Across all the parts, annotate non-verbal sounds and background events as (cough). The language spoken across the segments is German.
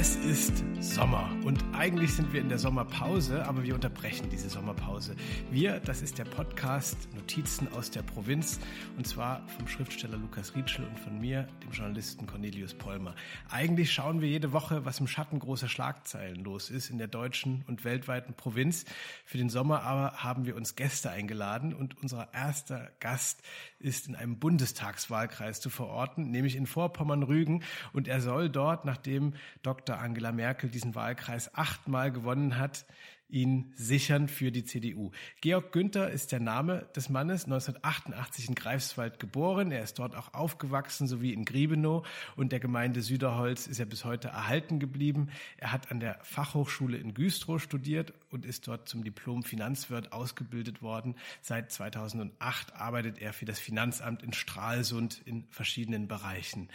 Es ist Sommer und eigentlich sind wir in der Sommerpause, aber wir unterbrechen diese Sommerpause. Wir, das ist der Podcast Notizen aus der Provinz und zwar vom Schriftsteller Lukas Rietschel und von mir, dem Journalisten Cornelius Pollmer. Eigentlich schauen wir jede Woche, was im Schatten großer Schlagzeilen los ist in der deutschen und weltweiten Provinz. Für den Sommer aber haben wir uns Gäste eingeladen und unser erster Gast ist in einem Bundestagswahlkreis zu verorten, nämlich in Vorpommern-Rügen und er soll dort, nachdem Dr. Angela Merkel diesen Wahlkreis achtmal gewonnen hat, ihn sichern für die CDU. Georg Günther ist der Name des Mannes, 1988 in Greifswald geboren. Er ist dort auch aufgewachsen, sowie in Griebenow und der Gemeinde Süderholz ist er bis heute erhalten geblieben. Er hat an der Fachhochschule in Güstrow studiert und ist dort zum Diplom Finanzwirt ausgebildet worden. Seit 2008 arbeitet er für das Finanzamt in Stralsund in verschiedenen Bereichen.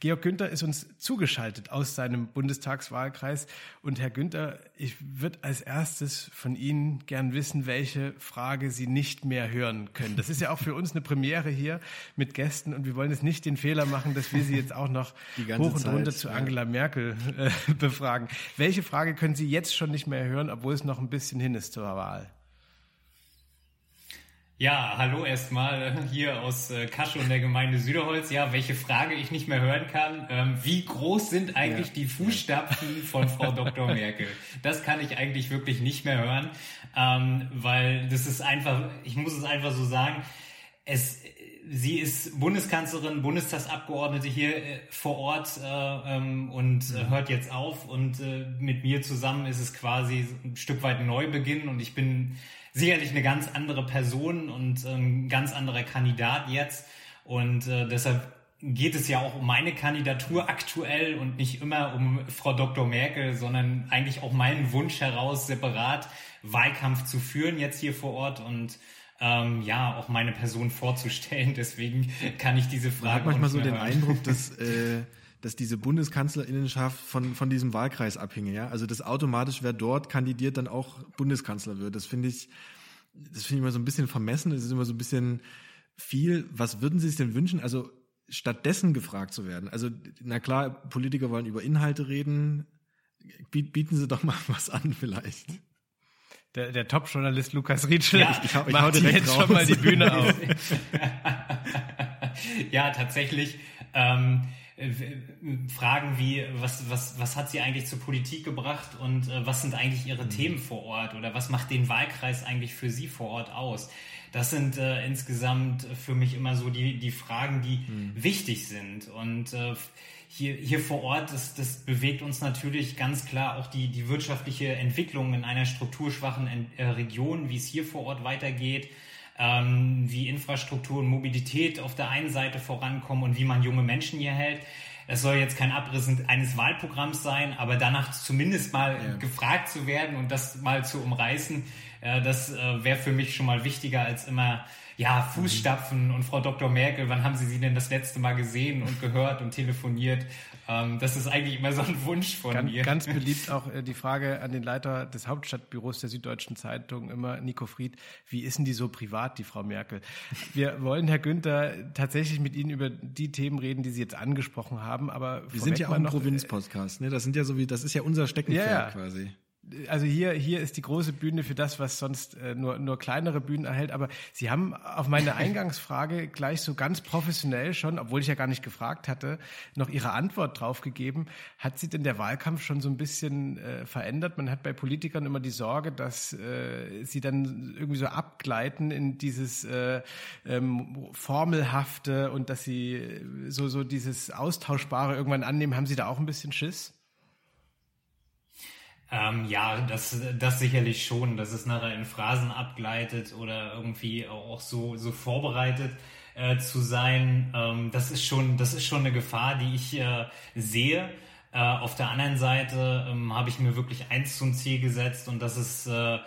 Georg Günther ist uns zugeschaltet aus seinem Bundestagswahlkreis und Herr Günther, ich würde als erstes erstes von Ihnen gern wissen, welche Frage Sie nicht mehr hören können. Das ist ja auch für uns eine Premiere hier mit Gästen und wir wollen jetzt nicht den Fehler machen, dass wir Sie jetzt auch noch (laughs) hoch und Zeit, runter zu Angela Merkel äh, (laughs) befragen. Welche Frage können Sie jetzt schon nicht mehr hören, obwohl es noch ein bisschen hin ist zur Wahl? Ja, hallo erstmal hier aus äh, Kasche und der Gemeinde Süderholz. Ja, welche Frage ich nicht mehr hören kann. Ähm, wie groß sind eigentlich ja. die Fußstapfen von Frau (laughs) Dr. Merkel? Das kann ich eigentlich wirklich nicht mehr hören, ähm, weil das ist einfach, ich muss es einfach so sagen, es, sie ist Bundeskanzlerin, Bundestagsabgeordnete hier äh, vor Ort äh, ähm, und hört jetzt auf und mit mir zusammen ist es quasi ein Stück weit Neubeginn und ich bin sicherlich eine ganz andere Person und ein ähm, ganz anderer Kandidat jetzt. Und äh, deshalb geht es ja auch um meine Kandidatur aktuell und nicht immer um Frau Dr. Merkel, sondern eigentlich auch meinen Wunsch heraus, separat Wahlkampf zu führen jetzt hier vor Ort und ähm, ja, auch meine Person vorzustellen. (laughs) Deswegen kann ich diese Frage. Man hat manchmal so den hören. Eindruck, dass (laughs) äh, dass diese Bundeskanzlerinnenschaft von, von diesem Wahlkreis abhinge. Ja? Also dass automatisch, wer dort kandidiert, dann auch Bundeskanzler wird. Das finde ich, das finde ich immer so ein bisschen vermessen. Es ist immer so ein bisschen viel. Was würden Sie sich denn wünschen? Also stattdessen gefragt zu werden. Also na klar, Politiker wollen über Inhalte reden. Bieten Sie doch mal (laughs) was an vielleicht. Der, der Top-Journalist Lukas Rietschel ja, ich, ich, ich macht jetzt raus. schon mal die Bühne auf. (laughs) ja, tatsächlich. Ähm, äh, Fragen wie, was, was, was hat sie eigentlich zur Politik gebracht und äh, was sind eigentlich ihre mhm. Themen vor Ort oder was macht den Wahlkreis eigentlich für sie vor Ort aus? Das sind äh, insgesamt für mich immer so die, die Fragen, die mhm. wichtig sind. Und äh, hier, hier vor Ort, das, das bewegt uns natürlich ganz klar auch die, die wirtschaftliche Entwicklung in einer strukturschwachen äh, Region, wie es hier vor Ort weitergeht ähm, wie Infrastruktur und Mobilität auf der einen Seite vorankommen und wie man junge Menschen hier hält. Es soll jetzt kein Abriss eines Wahlprogramms sein, aber danach zumindest mal ja. gefragt zu werden und das mal zu umreißen, äh, das äh, wäre für mich schon mal wichtiger als immer ja, Fußstapfen und Frau Dr. Merkel, wann haben Sie sie denn das letzte Mal gesehen und gehört und telefoniert? Ähm, das ist eigentlich immer so ein Wunsch von ganz, mir. Ganz beliebt (laughs) auch äh, die Frage an den Leiter des Hauptstadtbüros der Süddeutschen Zeitung, immer Nico Fried, wie ist denn die so privat, die Frau Merkel? Wir wollen, Herr Günther, tatsächlich mit Ihnen über die Themen reden, die Sie jetzt angesprochen haben, aber wir sind ja auch ein Provinz-Podcast, ne? Das sind ja so wie, das ist ja unser Steckenpferd ja, ja. quasi also hier, hier ist die große Bühne für das, was sonst äh, nur, nur kleinere Bühnen erhält. Aber Sie haben auf meine (laughs) Eingangsfrage gleich so ganz professionell schon, obwohl ich ja gar nicht gefragt hatte, noch Ihre Antwort drauf gegeben. Hat Sie denn der Wahlkampf schon so ein bisschen äh, verändert? Man hat bei Politikern immer die Sorge, dass äh, sie dann irgendwie so abgleiten in dieses äh, ähm, Formelhafte und dass sie so, so dieses Austauschbare irgendwann annehmen. Haben Sie da auch ein bisschen Schiss? Ähm, ja, das, das sicherlich schon, dass es nachher in Phrasen abgleitet oder irgendwie auch so, so vorbereitet äh, zu sein. Ähm, das ist schon, das ist schon eine Gefahr, die ich äh, sehe. Äh, auf der anderen Seite ähm, habe ich mir wirklich eins zum Ziel gesetzt und das ist äh,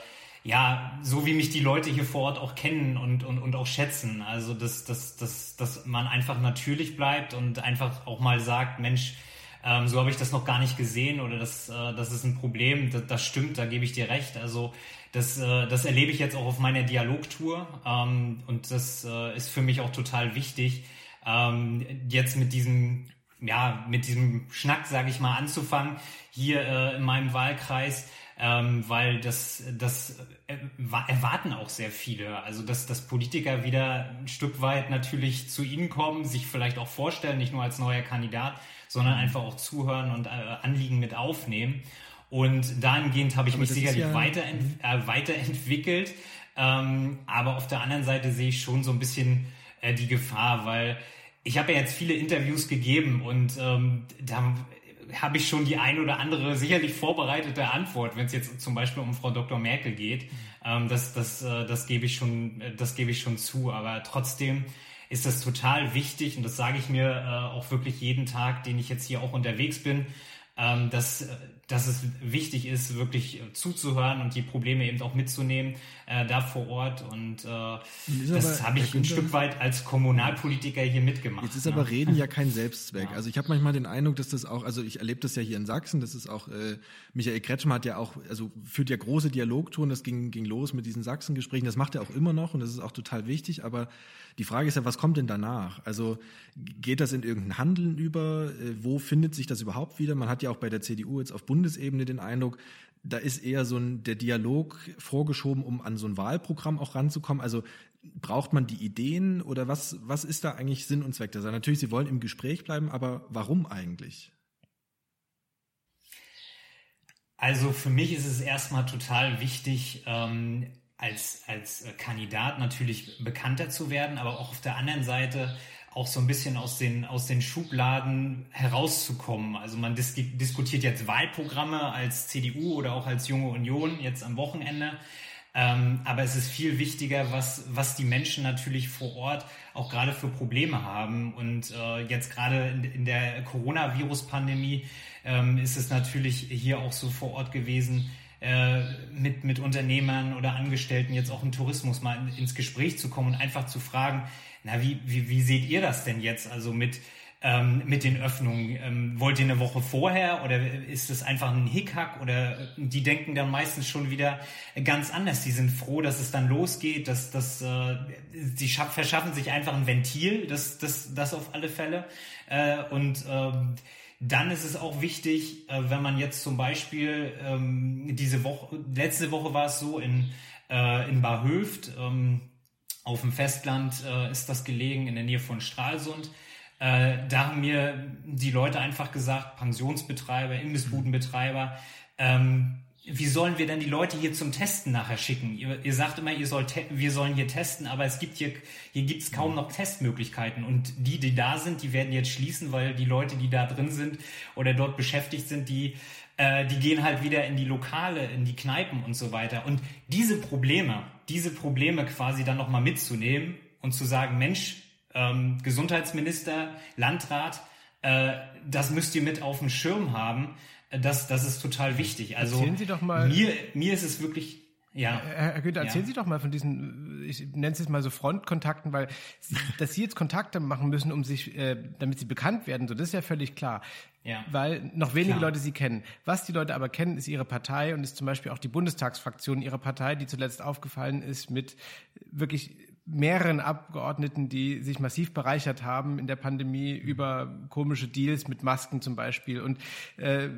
ja, so wie mich die Leute hier vor Ort auch kennen und, und, und auch schätzen. Also, dass, dass, dass, dass man einfach natürlich bleibt und einfach auch mal sagt, Mensch, ähm, so habe ich das noch gar nicht gesehen oder das, äh, das ist ein Problem. Das, das stimmt, da gebe ich dir recht. Also das, äh, das erlebe ich jetzt auch auf meiner Dialogtour ähm, und das äh, ist für mich auch total wichtig, ähm, jetzt mit diesem ja, mit diesem Schnack, sage ich mal, anzufangen, hier äh, in meinem Wahlkreis, ähm, weil das, das äh, erwarten auch sehr viele. Also, dass, dass Politiker wieder ein Stück weit natürlich zu ihnen kommen, sich vielleicht auch vorstellen, nicht nur als neuer Kandidat, sondern einfach auch zuhören und äh, Anliegen mit aufnehmen. Und dahingehend habe ich aber mich sicherlich ja, weiterent, mhm. äh, weiterentwickelt. Ähm, aber auf der anderen Seite sehe ich schon so ein bisschen äh, die Gefahr, weil ich habe ja jetzt viele Interviews gegeben und ähm, da habe ich schon die ein oder andere sicherlich vorbereitete Antwort, wenn es jetzt zum Beispiel um Frau Dr. Merkel geht. Ähm, das, das, äh, das gebe ich schon, das gebe ich schon zu. Aber trotzdem ist das total wichtig und das sage ich mir äh, auch wirklich jeden Tag, den ich jetzt hier auch unterwegs bin, ähm, dass dass es wichtig ist, wirklich äh, zuzuhören und die Probleme eben auch mitzunehmen äh, da vor Ort. Und äh, das habe ich ein Stück weit als Kommunalpolitiker hier mitgemacht. Jetzt ist ne? aber Reden ja (laughs) kein Selbstzweck. Ja. Also ich habe manchmal den Eindruck, dass das auch, also ich erlebe das ja hier in Sachsen, das ist auch, äh, Michael Kretschmer hat ja auch, also führt ja große Dialogtouren, das ging, ging los mit diesen Sachsen-Gesprächen, das macht er auch immer noch und das ist auch total wichtig, aber die Frage ist ja, was kommt denn danach? Also geht das in irgendein Handeln über? Äh, wo findet sich das überhaupt wieder? Man hat ja auch bei der CDU jetzt auf Bundesebene den Eindruck, da ist eher so ein, der Dialog vorgeschoben, um an so ein Wahlprogramm auch ranzukommen. Also braucht man die Ideen oder was, was ist da eigentlich Sinn und Zweck der Sache? Natürlich, Sie wollen im Gespräch bleiben, aber warum eigentlich? Also für mich ist es erstmal total wichtig, ähm, als, als Kandidat natürlich bekannter zu werden, aber auch auf der anderen Seite auch so ein bisschen aus den, aus den Schubladen herauszukommen. Also man dis diskutiert jetzt Wahlprogramme als CDU oder auch als Junge Union jetzt am Wochenende. Ähm, aber es ist viel wichtiger, was, was die Menschen natürlich vor Ort auch gerade für Probleme haben. Und äh, jetzt gerade in, in der Coronavirus-Pandemie ähm, ist es natürlich hier auch so vor Ort gewesen, äh, mit, mit Unternehmern oder Angestellten jetzt auch im Tourismus mal in, ins Gespräch zu kommen und einfach zu fragen, na, wie, wie, wie seht ihr das denn jetzt? Also mit, ähm, mit den Öffnungen. Ähm, wollt ihr eine Woche vorher oder ist es einfach ein Hickhack oder die denken dann meistens schon wieder ganz anders. Die sind froh, dass es dann losgeht, dass, dass äh, sie verschaffen sich einfach ein Ventil, das, das, das auf alle Fälle. Äh, und ähm, dann ist es auch wichtig, äh, wenn man jetzt zum Beispiel ähm, diese Woche, letzte Woche war es so in, äh, in Barhöft, ähm, auf dem Festland äh, ist das gelegen, in der Nähe von Stralsund. Äh, da haben mir die Leute einfach gesagt, Pensionsbetreiber, Imbissbudenbetreiber, ähm, wie sollen wir denn die Leute hier zum Testen nachher schicken? Ihr, ihr sagt immer, ihr sollt wir sollen hier testen, aber es gibt hier, hier gibt es kaum mhm. noch Testmöglichkeiten. Und die, die da sind, die werden jetzt schließen, weil die Leute, die da drin sind oder dort beschäftigt sind, die, äh, die gehen halt wieder in die Lokale, in die Kneipen und so weiter. Und diese Probleme, diese Probleme quasi dann nochmal mitzunehmen und zu sagen, Mensch, ähm, Gesundheitsminister, Landrat, äh, das müsst ihr mit auf dem Schirm haben das, das ist total wichtig. Also. Mir, mir ist es wirklich. Ja. Herr Günther, erzählen ja. Sie doch mal von diesen, ich nenne es jetzt mal so Frontkontakten, weil Sie, (laughs) dass Sie jetzt Kontakte machen müssen, um sich, äh, damit Sie bekannt werden, so das ist ja völlig klar. Ja. Weil noch wenige klar. Leute Sie kennen. Was die Leute aber kennen, ist Ihre Partei und ist zum Beispiel auch die Bundestagsfraktion Ihrer Partei, die zuletzt aufgefallen ist mit wirklich mehreren Abgeordneten, die sich massiv bereichert haben in der Pandemie über komische Deals mit Masken zum Beispiel. Und äh,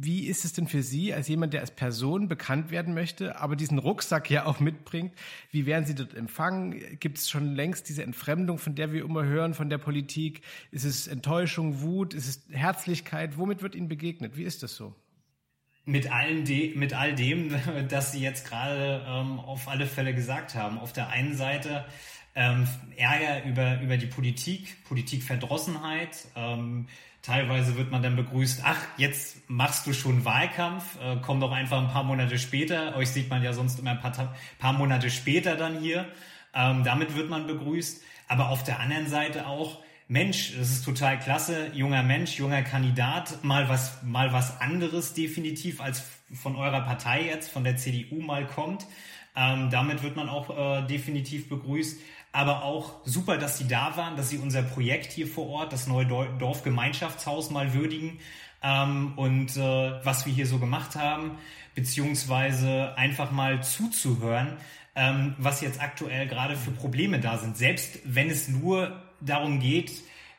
wie ist es denn für Sie als jemand, der als Person bekannt werden möchte, aber diesen Rucksack ja auch mitbringt? Wie werden Sie dort empfangen? Gibt es schon längst diese Entfremdung, von der wir immer hören, von der Politik? Ist es Enttäuschung, Wut? Ist es Herzlichkeit? Womit wird Ihnen begegnet? Wie ist das so? Mit allem de mit all dem, (laughs) das Sie jetzt gerade ähm, auf alle Fälle gesagt haben. Auf der einen Seite ähm, Ärger über, über die Politik, Politikverdrossenheit. Ähm, teilweise wird man dann begrüßt, ach, jetzt machst du schon Wahlkampf, äh, komm doch einfach ein paar Monate später. Euch sieht man ja sonst immer ein paar, paar Monate später dann hier. Ähm, damit wird man begrüßt. Aber auf der anderen Seite auch, Mensch, das ist total klasse, junger Mensch, junger Kandidat, mal was, mal was anderes definitiv als von eurer Partei jetzt, von der CDU mal kommt. Ähm, damit wird man auch äh, definitiv begrüßt. Aber auch super, dass Sie da waren, dass Sie unser Projekt hier vor Ort, das neue Dorfgemeinschaftshaus mal würdigen ähm, und äh, was wir hier so gemacht haben, beziehungsweise einfach mal zuzuhören, ähm, was jetzt aktuell gerade für Probleme da sind. Selbst wenn es nur darum geht,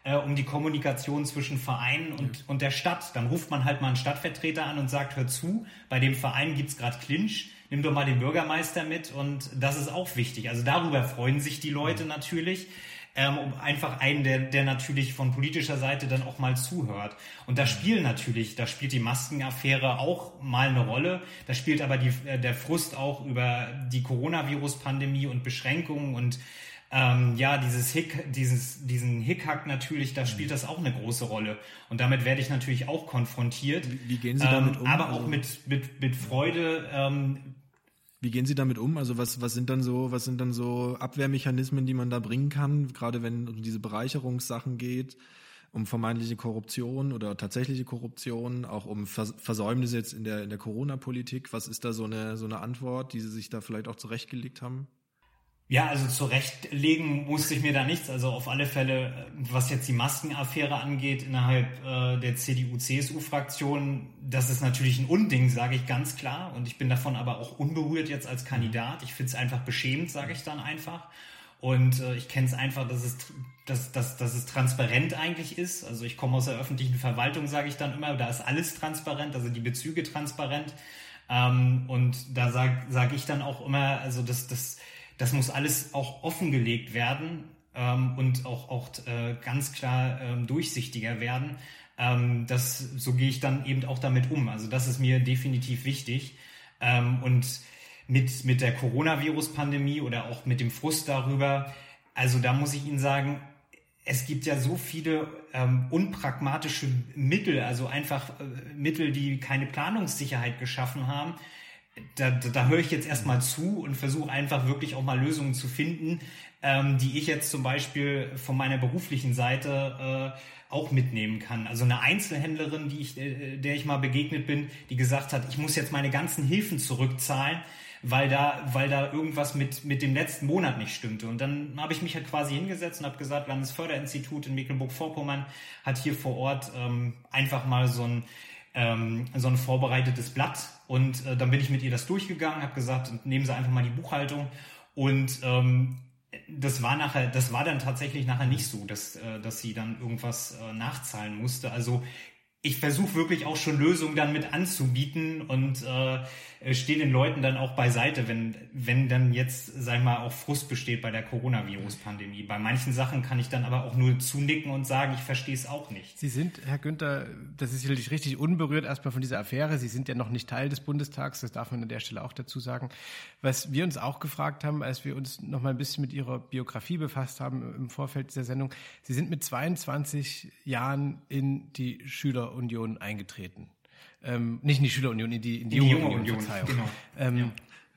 äh, um die Kommunikation zwischen Vereinen und, und der Stadt. Dann ruft man halt mal einen Stadtvertreter an und sagt, hör zu, bei dem Verein gibt's gerade Clinch, nimm doch mal den Bürgermeister mit und das ist auch wichtig. Also darüber freuen sich die Leute natürlich ähm, um einfach einen, der, der natürlich von politischer Seite dann auch mal zuhört. Und da spielen natürlich, da spielt die Maskenaffäre auch mal eine Rolle. Da spielt aber die, äh, der Frust auch über die Coronavirus-Pandemie und Beschränkungen und ähm, ja, dieses Hick, dieses, diesen Hickhack natürlich, da spielt das auch eine große Rolle. Und damit werde ich natürlich auch konfrontiert. Wie, wie gehen Sie damit ähm, um? Aber Also- auch mit, mit, mit Freude, ähm, Wie gehen Sie damit um? Also was, was sind dann so, was sind dann so Abwehrmechanismen, die man da bringen kann, gerade wenn es um diese Bereicherungssachen geht, um vermeintliche Korruption oder tatsächliche Korruption, auch um Vers Versäumnisse jetzt in der, in der Corona-Politik. Was ist da so eine, so eine Antwort, die Sie sich da vielleicht auch zurechtgelegt haben? Ja, also zurechtlegen musste ich mir da nichts. Also auf alle Fälle, äh, was jetzt die Maskenaffäre angeht innerhalb äh, der CDU-CSU-Fraktion, das ist natürlich ein Unding, sage ich ganz klar. Und ich bin davon aber auch unberührt jetzt als Kandidat. Ich finde es einfach beschämend, sage ich dann einfach. Und äh, ich kenne es einfach, dass es, dass, dass, dass es transparent eigentlich ist. Also ich komme aus der öffentlichen Verwaltung, sage ich dann immer, da ist alles transparent, also die Bezüge transparent. Ähm, und da sage sag ich dann auch immer, also das, das, das muss alles auch offengelegt werden ähm, und auch, auch äh, ganz klar ähm, durchsichtiger werden. Ähm, das, so gehe ich dann eben auch damit um. Also das ist mir definitiv wichtig. Ähm, und mit, mit der Coronavirus-Pandemie oder auch mit dem Frust darüber, also da muss ich Ihnen sagen, es gibt ja so viele ähm, unpragmatische Mittel, also einfach äh, Mittel, die keine Planungssicherheit geschaffen haben. Da, da, da höre ich jetzt erstmal zu und versuche einfach wirklich auch mal Lösungen zu finden, ähm, die ich jetzt zum Beispiel von meiner beruflichen Seite äh, auch mitnehmen kann. Also eine Einzelhändlerin, die ich, äh, der ich mal begegnet bin, die gesagt hat, ich muss jetzt meine ganzen Hilfen zurückzahlen, weil da, weil da irgendwas mit, mit dem letzten Monat nicht stimmte. Und dann habe ich mich halt quasi hingesetzt und habe gesagt, Landesförderinstitut in Mecklenburg-Vorpommern hat hier vor Ort ähm, einfach mal so ein, ähm, so ein vorbereitetes Blatt. Und äh, dann bin ich mit ihr das durchgegangen, habe gesagt, nehmen Sie einfach mal die Buchhaltung. Und ähm, das war nachher, das war dann tatsächlich nachher nicht so, dass, äh, dass sie dann irgendwas äh, nachzahlen musste. Also ich versuche wirklich auch schon Lösungen dann mit anzubieten und äh, stehe den Leuten dann auch beiseite, wenn, wenn dann jetzt, sag ich mal, auch Frust besteht bei der Coronavirus-Pandemie. Bei manchen Sachen kann ich dann aber auch nur zunicken und sagen, ich verstehe es auch nicht. Sie sind, Herr Günther, das ist sicherlich richtig unberührt erstmal von dieser Affäre. Sie sind ja noch nicht Teil des Bundestags, das darf man an der Stelle auch dazu sagen. Was wir uns auch gefragt haben, als wir uns noch mal ein bisschen mit Ihrer Biografie befasst haben im Vorfeld dieser Sendung, Sie sind mit 22 Jahren in die Schülerunion eingetreten. Ähm, nicht in die Schülerunion, in die, in die, In die junge, Union, Union, Verzeihung. genau. Ähm, Ja.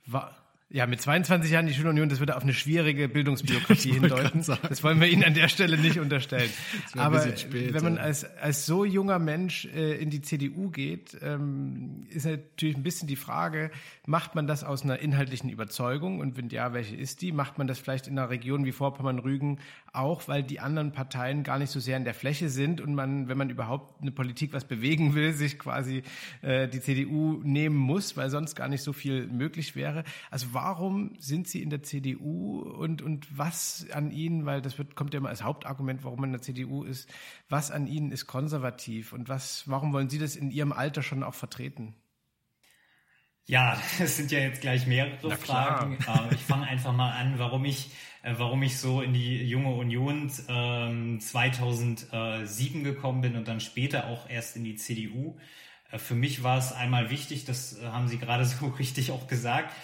war, ja, mit 22 Jahren die Schülerunion, das würde auf eine schwierige Bildungsbiografie (laughs) hindeuten. Das wollen wir Ihnen an der Stelle nicht unterstellen. Aber wenn man als, als so junger Mensch äh, in die CDU geht, ähm, ist natürlich ein bisschen die Frage, macht man das aus einer inhaltlichen Überzeugung? Und wenn ja, welche ist die? Macht man das vielleicht in einer Region wie Vorpommern-Rügen auch, weil die anderen Parteien gar nicht so sehr in der Fläche sind und man, wenn man überhaupt eine Politik was bewegen will, sich quasi äh, die CDU nehmen muss, weil sonst gar nicht so viel möglich wäre. Also warum sind Sie in der CDU und, und was an Ihnen, weil das wird, kommt ja immer als Hauptargument, warum man in der CDU ist, was an Ihnen ist konservativ und was, warum wollen Sie das in Ihrem Alter schon auch vertreten? Ja, (laughs) es sind ja jetzt gleich mehrere. Fragen. Äh, ich fange einfach mal an, warum ich, äh, warum ich so in die junge Union ähm, 2007 gekommen bin und dann später auch erst in die CDU. Äh, für mich war es einmal wichtig, das haben Sie gerade (laughs) so richtig auch gesagt.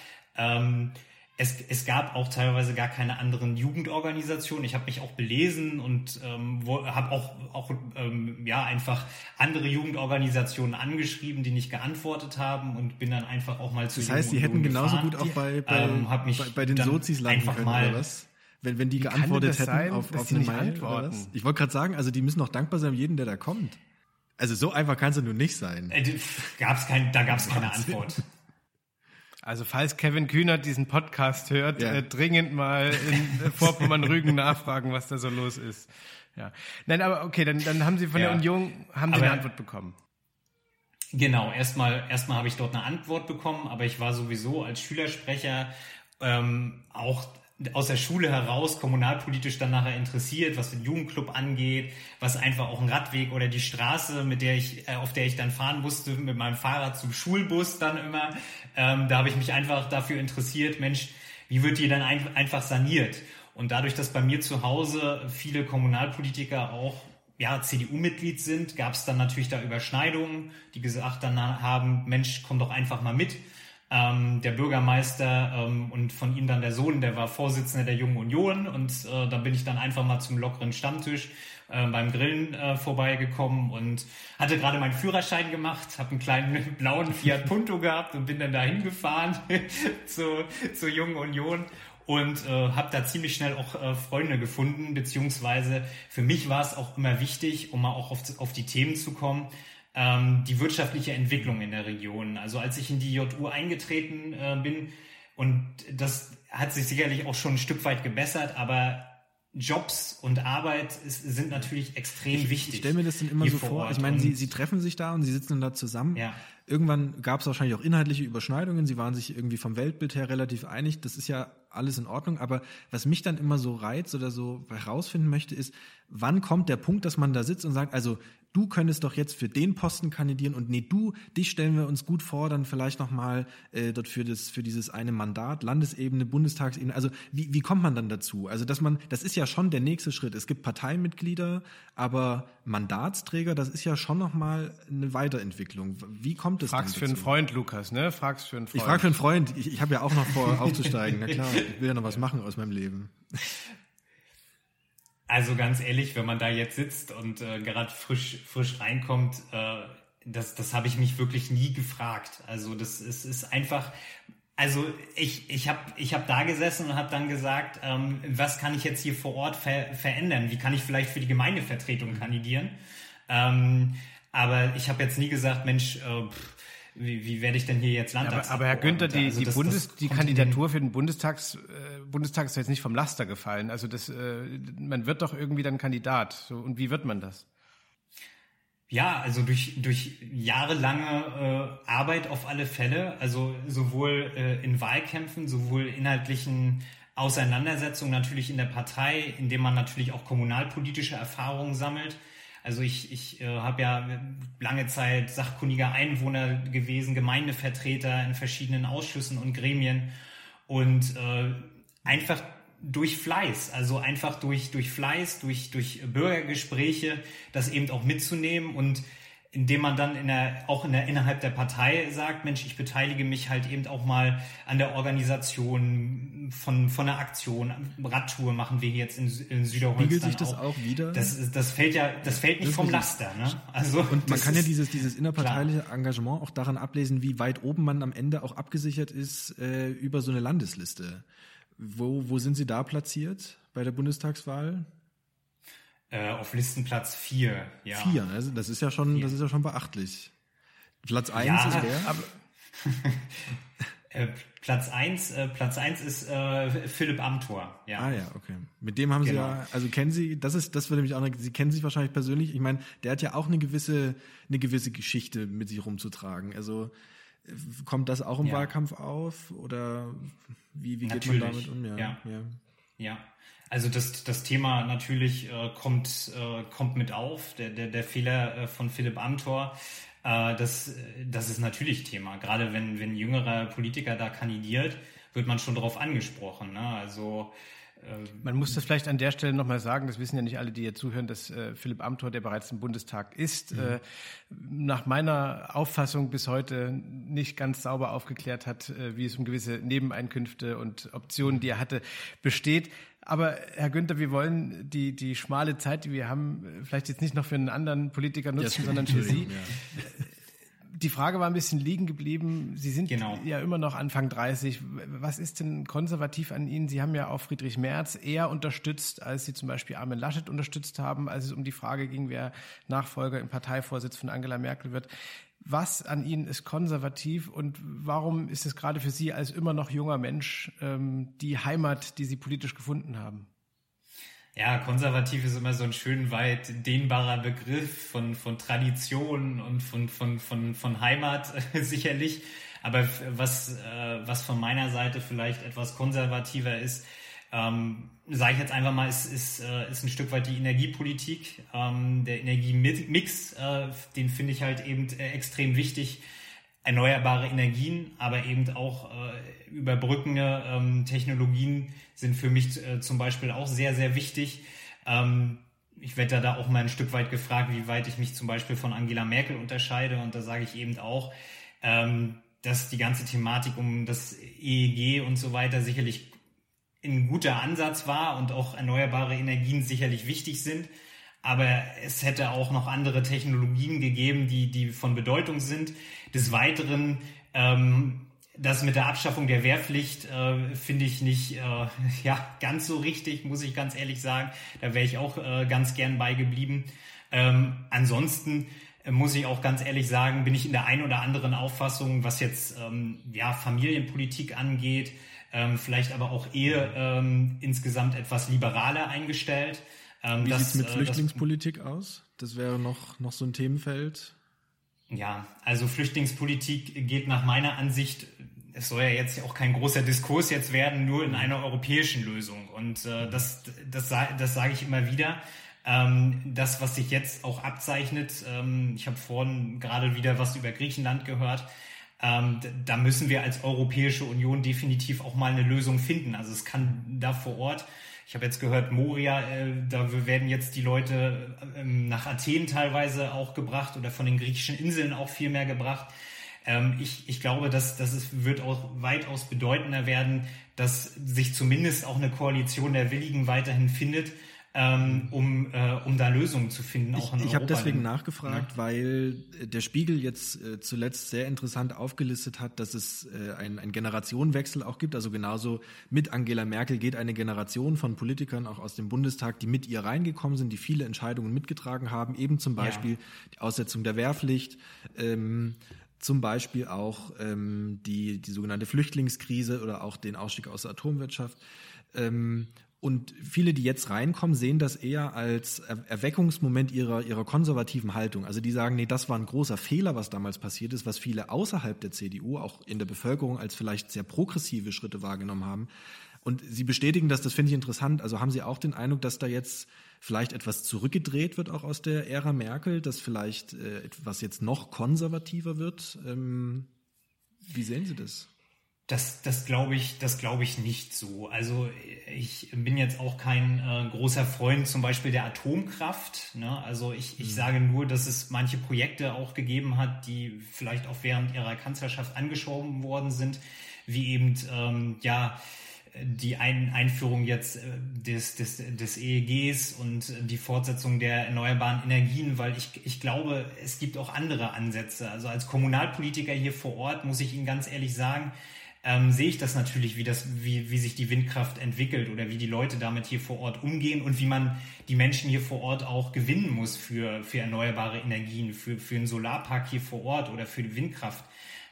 Ähm, es, es gab auch teilweise gar keine anderen Jugendorganisationen. Ich habe mich auch belesen und ähm, habe auch, auch ähm, ja einfach andere Jugendorganisationen angeschrieben, die nicht geantwortet haben und bin dann einfach auch mal zu Das heißt, Sie hätten genauso gefahren. gut auch bei, bei, Ähm, hab mich bei, bei den Sozis landen einfach können, mal- oder was? Wenn, wenn die kann geantwortet denn das hätten sein, auf, dass auf die eine nicht Mail, antworten? oder was? Ich wollte gerade sagen, also die müssen auch dankbar sein, jeden, der da kommt. Also so einfach kann es ja nun nicht sein. Äh, gab's kein, da gab es keine. Antwort. Also falls Kevin Kühnert diesen Podcast hört, Ja. äh, dringend mal in Vorpommern-Rügen (laughs) nachfragen, was da so los ist. Ja. Nein, aber okay, dann, dann haben Sie von Ja. der Union haben Sie Aber- eine Antwort bekommen. Genau, erstmal erstmal habe ich dort eine Antwort bekommen, aber ich war sowieso als Schülersprecher ähm, auch aus der Schule heraus kommunalpolitisch dann nachher interessiert, was den Jugendclub angeht, was einfach auch ein Radweg oder die Straße, mit der ich, äh, auf der ich dann fahren musste, mit meinem Fahrrad zum Schulbus dann immer. Ähm, da habe ich mich einfach dafür interessiert, Mensch, wie wird die dann ein, einfach saniert? Und dadurch, dass bei mir zu Hause viele Kommunalpolitiker auch ja, CDU-Mitglied sind, gab es dann natürlich da Überschneidungen, die gesagt dann haben, Mensch, komm doch einfach mal mit ähm, der Bürgermeister ähm, und von ihm dann der Sohn, der war Vorsitzender der Jungen Union. Und äh, da bin ich dann einfach mal zum lockeren Stammtisch äh, beim Grillen äh, vorbeigekommen und hatte gerade meinen Führerschein gemacht, habe einen kleinen (laughs) blauen Fiat Punto gehabt und bin dann dahin gefahren (laughs) zu, zur Jungen Union und äh, habe da ziemlich schnell auch äh, Freunde gefunden, beziehungsweise für mich war es auch immer wichtig, um mal auch auf, auf die Themen zu kommen, ähm, die wirtschaftliche Entwicklung in der Region. Also als ich in die JU eingetreten äh, bin, und das hat sich sicherlich auch schon ein Stück weit gebessert, aber Jobs und Arbeit ist, sind natürlich extrem ich, wichtig. Ich stelle mir das dann immer so vor. Ich meine, sie, sie treffen sich da und sie sitzen da zusammen. Ja. Irgendwann gab es wahrscheinlich auch inhaltliche Überschneidungen. Sie waren sich irgendwie vom Weltbild her relativ einig. Das ist ja alles in Ordnung. Aber was mich dann immer so reizt oder so herausfinden möchte, ist, wann kommt der Punkt, dass man da sitzt und sagt, also du könntest doch jetzt für den Posten kandidieren und nee, du, dich stellen wir uns gut vor, dann vielleicht nochmal äh, dort für, das, für dieses eine Mandat, Landesebene, Bundestagsebene. Also wie, wie kommt man dann dazu? Also dass man, das ist ja schon der nächste Schritt. Es gibt Parteimitglieder, aber Mandatsträger, das ist ja schon nochmal eine Weiterentwicklung. Wie kommt es Fragst für einen Freund, Lukas, ne? Fragst für einen Freund. Ich frage für einen Freund. Ich, ich habe ja auch noch vor, aufzusteigen. Na klar, ich will ja noch was machen aus meinem Leben. Also ganz ehrlich, wenn man da jetzt sitzt und äh, gerade frisch, frisch reinkommt, äh, das, das habe ich mich wirklich nie gefragt. Also das ist, ist einfach, also ich, ich habe ich hab da gesessen und habe dann gesagt, ähm, was kann ich jetzt hier vor Ort ver verändern? Wie kann ich vielleicht für die Gemeindevertretung kandidieren? Ähm, aber ich habe jetzt nie gesagt, Mensch, äh, pff, wie, wie werde ich denn hier jetzt Landtagsabgeordneter? Aber, aber Herr Günther, die, also die, das, Bundes, das die Kandidatur für den Bundestags, äh, Bundestag ist jetzt nicht vom Laster gefallen. Also das, äh, man wird doch irgendwie dann Kandidat. So, und wie wird man das? Ja, also durch, durch jahrelange äh, Arbeit auf alle Fälle, also sowohl äh, in Wahlkämpfen, sowohl inhaltlichen Auseinandersetzungen natürlich in der Partei, indem man natürlich auch kommunalpolitische Erfahrungen sammelt also ich, ich äh, habe ja lange Zeit sachkundiger Einwohner gewesen, Gemeindevertreter in verschiedenen Ausschüssen und Gremien. Und äh, einfach durch Fleiß, also einfach durch, durch Fleiß, durch, durch Bürgergespräche, das eben auch mitzunehmen. Und indem man dann in der, auch in der, innerhalb der Partei sagt, Mensch, ich beteilige mich halt eben auch mal an der Organisation von, von einer Aktion. Radtour machen wir jetzt in, in Süderholz. Spiegelt sich das auch, auch wieder? Das, das fällt ja, das fällt nicht das vom Laster. Ne? Also, und man kann ja dieses, dieses innerparteiliche klar. Engagement auch daran ablesen, wie weit oben man am Ende auch abgesichert ist äh, über so eine Landesliste. Wo, wo sind Sie da platziert bei der Bundestagswahl? Äh, auf Listenplatz 4, ja. 4, also das ist ja schon, vier. das ist ja schon beachtlich. Platz 1 ja, ist wer? (laughs) Äh, Platz 1, äh, Platz 1 ist äh, Philipp Amthor, ja. Ah ja, okay. Mit dem haben genau. Sie ja, also kennen Sie, das ist, das würde mich auch noch, Sie kennen sich wahrscheinlich persönlich. Ich meine, der hat ja auch eine gewisse, eine gewisse Geschichte mit sich rumzutragen. Also äh, kommt das auch im ja. Wahlkampf auf oder wie, wie geht man damit um? Ja, ja. ja. ja. Also das, das Thema natürlich äh, kommt, äh, kommt mit auf, der, der, der Fehler äh, von Philipp Amthor. Äh, das, das ist natürlich Thema. Gerade wenn, wenn jüngerer Politiker da kandidiert, wird man schon darauf angesprochen. Ne? Also ähm, Man muss das vielleicht an der Stelle nochmal sagen, das wissen ja nicht alle, die hier zuhören, dass äh, Philipp Amthor, der bereits im Bundestag ist, mhm. äh, nach meiner Auffassung bis heute nicht ganz sauber aufgeklärt hat, äh, wie es um gewisse Nebeneinkünfte und Optionen, die er hatte, besteht. Aber Herr Günther, wir wollen die, die schmale Zeit, die wir haben, vielleicht jetzt nicht noch für einen anderen Politiker nutzen, ja, sondern für Sie. Ja die Frage war ein bisschen liegen geblieben. Sie sind genau. ja immer noch Anfang 30. Was ist denn konservativ an Ihnen? Sie haben ja auch Friedrich Merz eher unterstützt, als Sie zum Beispiel Armin Laschet unterstützt haben, als es um die Frage ging, wer Nachfolger im Parteivorsitz von Angela Merkel wird. Was an Ihnen ist konservativ und warum ist es gerade für Sie als immer noch junger Mensch ähm, die Heimat, die Sie politisch gefunden haben? Ja, konservativ ist immer so ein schön weit dehnbarer Begriff von, von Tradition und von, von, von, von Heimat (laughs) sicherlich. Aber was, äh, was von meiner Seite vielleicht etwas konservativer ist, ähm, sage ich jetzt einfach mal, ist, ist, äh, ist ein Stück weit die Energiepolitik. Ähm, der Energiemix, äh, den finde ich halt eben äh, extrem wichtig. Erneuerbare Energien, aber eben auch äh, überbrückende ähm, Technologien sind für mich äh, zum Beispiel auch sehr, sehr wichtig. Ähm, ich werde da auch mal ein Stück weit gefragt, wie weit ich mich zum Beispiel von Angela Merkel unterscheide. Und da sage ich eben auch, ähm, dass die ganze Thematik um das EEG und so weiter sicherlich ein guter Ansatz war und auch erneuerbare Energien sicherlich wichtig sind. Aber es hätte auch noch andere Technologien gegeben, die, die von Bedeutung sind. Des Weiteren, ähm, das mit der Abschaffung der Wehrpflicht äh, finde ich nicht äh, (laughs) ja, ganz so richtig, muss ich ganz ehrlich sagen. Da wäre ich auch äh, ganz gern beigeblieben. Ähm, ansonsten äh, muss ich auch ganz ehrlich sagen, bin ich in der einen oder anderen Auffassung, was jetzt ähm, ja, Familienpolitik angeht, ähm, vielleicht aber auch Ehe ähm, insgesamt etwas liberaler eingestellt. Ähm, Wie sieht es mit äh, Flüchtlingspolitik das, aus? Das wäre noch, noch so ein Themenfeld. Ja, also Flüchtlingspolitik geht nach meiner Ansicht, es soll ja jetzt auch kein großer Diskurs jetzt werden, nur in einer europäischen Lösung. Und äh, das, das, das sage ich immer wieder. Ähm, das, was sich jetzt auch abzeichnet, ähm, ich habe vorhin gerade wieder was über Griechenland gehört, ähm, da müssen wir als Europäische Union definitiv auch mal eine Lösung finden. Also es kann da vor Ort, ich habe jetzt gehört, Moria, äh, da werden jetzt die Leute ähm, nach Athen teilweise auch gebracht oder von den griechischen Inseln auch viel mehr gebracht. Ähm, ich, ich glaube, dass, dass es wird auch weitaus bedeutender werden, dass sich zumindest auch eine Koalition der Willigen weiterhin findet ähm, um, äh, um da Lösungen zu finden. Auch ich ich habe deswegen nachgefragt, ja. weil der Spiegel jetzt äh, zuletzt sehr interessant aufgelistet hat, dass es äh, einen, einen Generationenwechsel auch gibt. Also genauso mit Angela Merkel geht eine Generation von Politikern auch aus dem Bundestag, die mit ihr reingekommen sind, die viele Entscheidungen mitgetragen haben, eben zum Beispiel ja. die Aussetzung der Wehrpflicht. Ähm, zum Beispiel auch ähm, die, die sogenannte Flüchtlingskrise oder auch den Ausstieg aus der Atomwirtschaft. Ähm, und viele, die jetzt reinkommen, sehen das eher als Erweckungsmoment ihrer, ihrer konservativen Haltung. Also die sagen, nee, das war ein großer Fehler, was damals passiert ist, was viele außerhalb der CDU, auch in der Bevölkerung, als vielleicht sehr progressive Schritte wahrgenommen haben. Und sie bestätigen das, das finde ich interessant. Also haben Sie auch den Eindruck, dass da jetzt vielleicht etwas zurückgedreht wird, auch aus der Ära Merkel, dass vielleicht äh, etwas jetzt noch konservativer wird? Ähm, wie sehen Sie das? Das, das glaube ich, das glaube ich nicht so. Also ich bin jetzt auch kein äh, großer Freund zum Beispiel der Atomkraft. Ne? Also ich, ich mhm. sage nur, dass es manche Projekte auch gegeben hat, die vielleicht auch während ihrer Kanzlerschaft angeschoben worden sind, wie eben ähm, ja die Ein Einführung jetzt äh, des, des, des EEGs und die Fortsetzung der erneuerbaren Energien, weil ich, ich glaube, es gibt auch andere Ansätze. Also als Kommunalpolitiker hier vor Ort muss ich Ihnen ganz ehrlich sagen, ähm, sehe ich das natürlich, wie, das, wie, wie sich die Windkraft entwickelt oder wie die Leute damit hier vor Ort umgehen und wie man die Menschen hier vor Ort auch gewinnen muss für, für erneuerbare Energien, für, für einen Solarpark hier vor Ort oder für die Windkraft.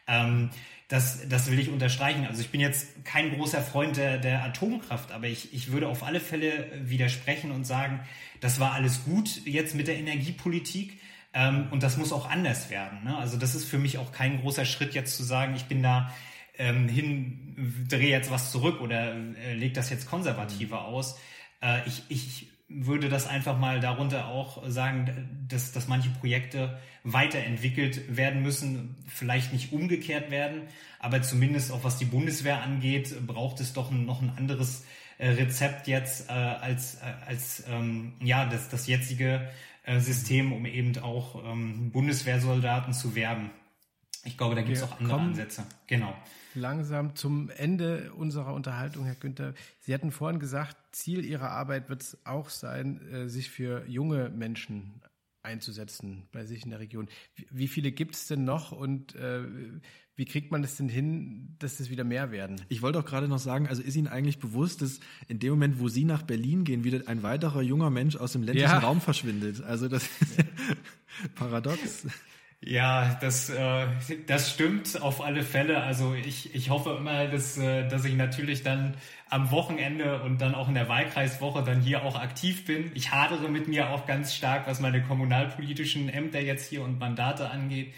Ähm, das, das will ich unterstreichen. Also ich bin jetzt kein großer Freund der, der Atomkraft, aber ich, ich würde auf alle Fälle widersprechen und sagen, das war alles gut jetzt mit der Energiepolitik. Ähm, und das muss auch anders werden. Ne? Also das ist für mich auch kein großer Schritt jetzt zu sagen, ich bin da ähm, hin, drehe jetzt was zurück oder äh, lege das jetzt konservativer aus. Äh, ich, ich würde das einfach mal darunter auch sagen, dass, dass manche Projekte weiterentwickelt werden müssen, vielleicht nicht umgekehrt werden, aber zumindest auch was die Bundeswehr angeht, braucht es doch ein, noch ein anderes äh, Rezept jetzt äh, als, äh, als ähm, ja, das, das jetzige äh, System, um eben auch ähm, Bundeswehrsoldaten zu werben. Ich glaube, da gibt es auch andere Ansätze. Genau langsam zum Ende unserer Unterhaltung, Herr Günther. Sie hatten vorhin gesagt, Ziel Ihrer Arbeit wird es auch sein, äh, sich für junge Menschen einzusetzen bei sich in der Region. Wie viele gibt es denn noch und äh, wie kriegt man das denn hin, dass es wieder mehr werden? Ich wollte auch gerade noch sagen, also ist Ihnen eigentlich bewusst, dass in dem Moment, wo Sie nach Berlin gehen, wieder ein weiterer junger Mensch aus dem ländlichen ja. Raum verschwindet? Also das ist (laughs) paradox. Ja, das, äh, das stimmt auf alle Fälle. Also ich, ich hoffe immer, dass, äh, dass ich natürlich dann am Wochenende und dann auch in der Wahlkreiswoche dann hier auch aktiv bin. Ich hadere mit mir auch ganz stark, was meine kommunalpolitischen Ämter jetzt hier und Mandate angeht.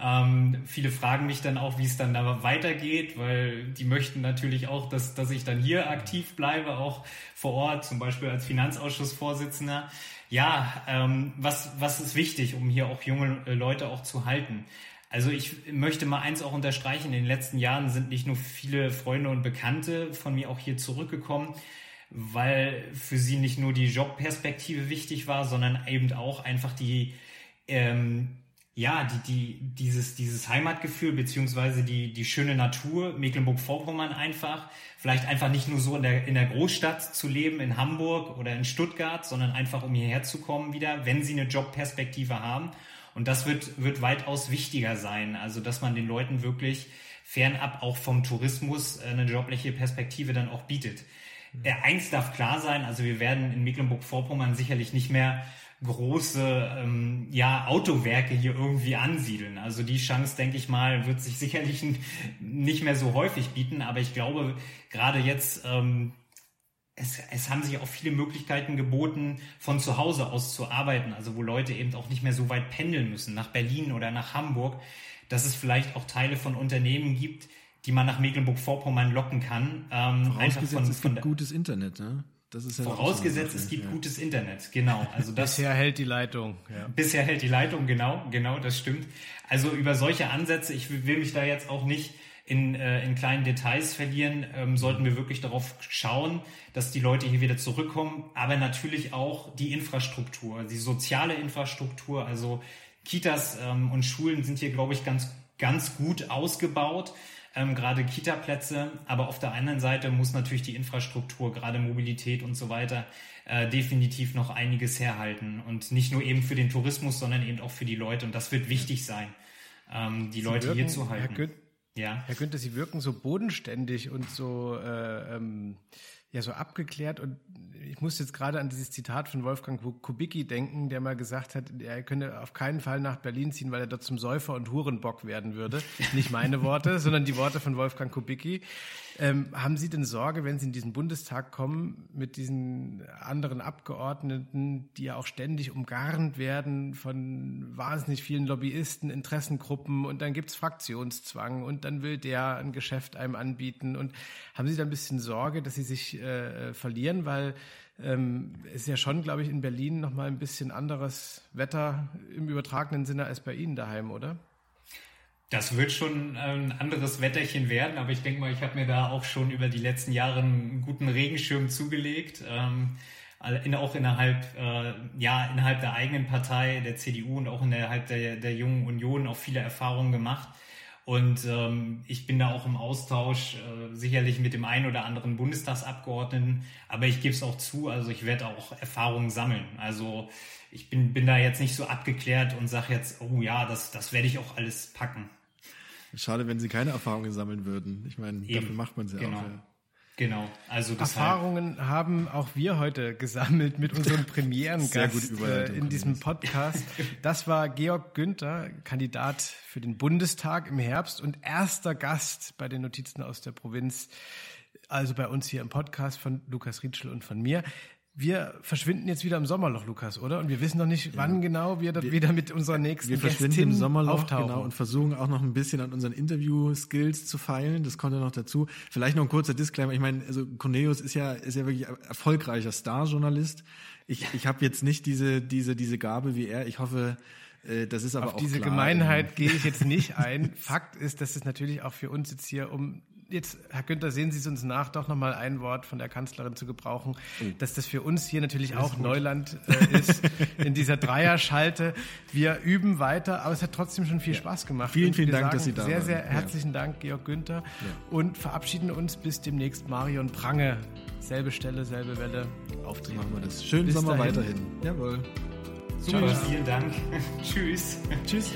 Ähm, viele fragen mich dann auch, wie es dann da weitergeht, weil die möchten natürlich auch, dass, dass ich dann hier aktiv bleibe, auch vor Ort, zum Beispiel als Finanzausschussvorsitzender. Ja, ähm, was, was ist wichtig, um hier auch junge äh, Leute auch zu halten? Also ich möchte mal eins auch unterstreichen. In den letzten Jahren sind nicht nur viele Freunde und Bekannte von mir auch hier zurückgekommen, weil für sie nicht nur die Jobperspektive wichtig war, sondern eben auch einfach die, ähm, ja, die, die, dieses, dieses Heimatgefühl beziehungsweise die, die schöne Natur, Mecklenburg-Vorpommern einfach, vielleicht einfach nicht nur so in der, in der Großstadt zu leben, in Hamburg oder in Stuttgart, sondern einfach um hierher zu kommen wieder, wenn sie eine Jobperspektive haben und das wird, wird weitaus wichtiger sein. Also, dass man den Leuten wirklich fernab auch vom Tourismus äh, eine jobliche Perspektive dann auch bietet. Mhm. Eins darf klar sein, also wir werden in Mecklenburg-Vorpommern sicherlich nicht mehr große ähm, ja, Autowerke hier irgendwie ansiedeln. Also die Chance, denke ich mal, wird sich sicherlich nicht mehr so häufig bieten. Aber ich glaube, gerade jetzt ähm, es, es haben sich auch viele Möglichkeiten geboten, von zu Hause aus zu arbeiten, also wo Leute eben auch nicht mehr so weit pendeln müssen, nach Berlin oder nach Hamburg, dass es vielleicht auch Teile von Unternehmen gibt, die man nach Mecklenburg-Vorpommern locken kann. Ähm, Vorausgesetzt, von, es gibt gutes Internet, ne? Das ist ja vorausgesetzt, so es gibt ja. gutes Internet, genau. Also das, bisher hält die Leitung. Ja. Bisher hält die Leitung, genau, genau, das stimmt. Also über solche Ansätze, ich will mich da jetzt auch nicht in, äh, in kleinen Details verlieren, ähm, sollten wir wirklich darauf schauen, dass die Leute hier wieder zurückkommen, aber natürlich auch die Infrastruktur, die soziale Infrastruktur, also Kitas ähm, und Schulen sind hier, glaube ich, ganz, ganz gut ausgebaut. Ähm, gerade Kita-Plätze, aber auf der anderen Seite muss natürlich die Infrastruktur, gerade Mobilität und so weiter, äh, definitiv noch einiges herhalten und nicht nur eben für den Tourismus, sondern eben auch für die Leute und das wird wichtig sein, ähm, die Sie Leute wirken, hier zu halten. Ja. Herr Günther, Sie wirken so bodenständig und so, äh, ähm, ja, so abgeklärt. Und ich muss jetzt gerade an dieses Zitat von Wolfgang Kubicki denken, der mal gesagt hat, er könne auf keinen Fall nach Berlin ziehen, weil er dort zum Säufer und Hurenbock werden würde. Nicht meine Worte, (laughs) sondern die Worte von Wolfgang Kubicki. Ähm, haben Sie denn Sorge, wenn Sie in diesen Bundestag kommen, mit diesen anderen Abgeordneten, die ja auch ständig umgarnt werden von wahnsinnig vielen Lobbyisten, Interessengruppen und dann gibt's Fraktionszwang und dann will der ein Geschäft einem anbieten und haben Sie da ein bisschen Sorge, dass Sie sich äh, verlieren, weil ähm, ist ja schon, glaube ich, in Berlin nochmal ein bisschen anderes Wetter im übertragenen Sinne als bei Ihnen daheim, oder? Das wird schon ein anderes Wetterchen werden, aber ich denke mal, ich habe mir da auch schon über die letzten Jahre einen guten Regenschirm zugelegt. Ähm, in, auch innerhalb, äh, ja, innerhalb der eigenen Partei, der CDU und auch innerhalb der, der Jungen Union auch viele Erfahrungen gemacht. Und ähm, ich bin da auch im Austausch, äh, sicherlich mit dem einen oder anderen Bundestagsabgeordneten, aber ich gebe es auch zu, also ich werde auch Erfahrungen sammeln. Also ich bin, bin da jetzt nicht so abgeklärt und sage jetzt, oh ja, das, das werde ich auch alles packen. Schade, wenn sie keine Erfahrungen sammeln würden. Ich meine, Eben. dafür macht man sie genau. auch. Ja. Genau, also Erfahrungen haben auch wir heute gesammelt mit unserem (laughs) Premierengast äh, in diesem Podcast. (laughs) Das war Georg Günther, Kandidat für den Bundestag im Herbst und erster Gast bei den Notizen aus der Provinz, also bei uns hier im Podcast von Lukas Rietschel und von mir. Wir verschwinden jetzt wieder im Sommerloch, Lukas, oder? Und wir wissen noch nicht, wann genau wir, wir wieder mit unserer nächsten Wir verschwinden im Sommerloch, auftauchen. genau, und versuchen auch noch ein bisschen an unseren Interview-Skills zu feilen. Das kommt ja noch dazu. Vielleicht noch ein kurzer Disclaimer. Ich meine, also Cornelius ist ja, ist ja wirklich erfolgreicher Star-Journalist. Ich, ich habe jetzt nicht diese, diese, diese Gabe wie er. Ich hoffe, äh, das ist aber Auf auch diese klar. Gemeinheit gehe ich jetzt nicht ein. (laughs) Fakt ist, dass es natürlich auch für uns jetzt hier um jetzt, Herr Günther, sehen Sie es uns nach, doch nochmal ein Wort von der Kanzlerin zu gebrauchen, oh. dass das für uns hier natürlich auch gut. Neuland äh, ist, in dieser Dreierschalte. Wir üben weiter, aber es hat trotzdem schon viel ja. Spaß gemacht. Vielen, vielen Dank, dass Sie da sehr, waren. Sehr, sehr herzlichen ja. Dank, Georg Günther. Ja. Und verabschieden uns bis demnächst Marion Prange. Selbe Stelle, selbe Welle. Auftreten. Machen wir das. Schönen bis Sommer dahin. weiterhin. Jawohl. Super, vielen Dank. (laughs) Tschüss. Tschüss.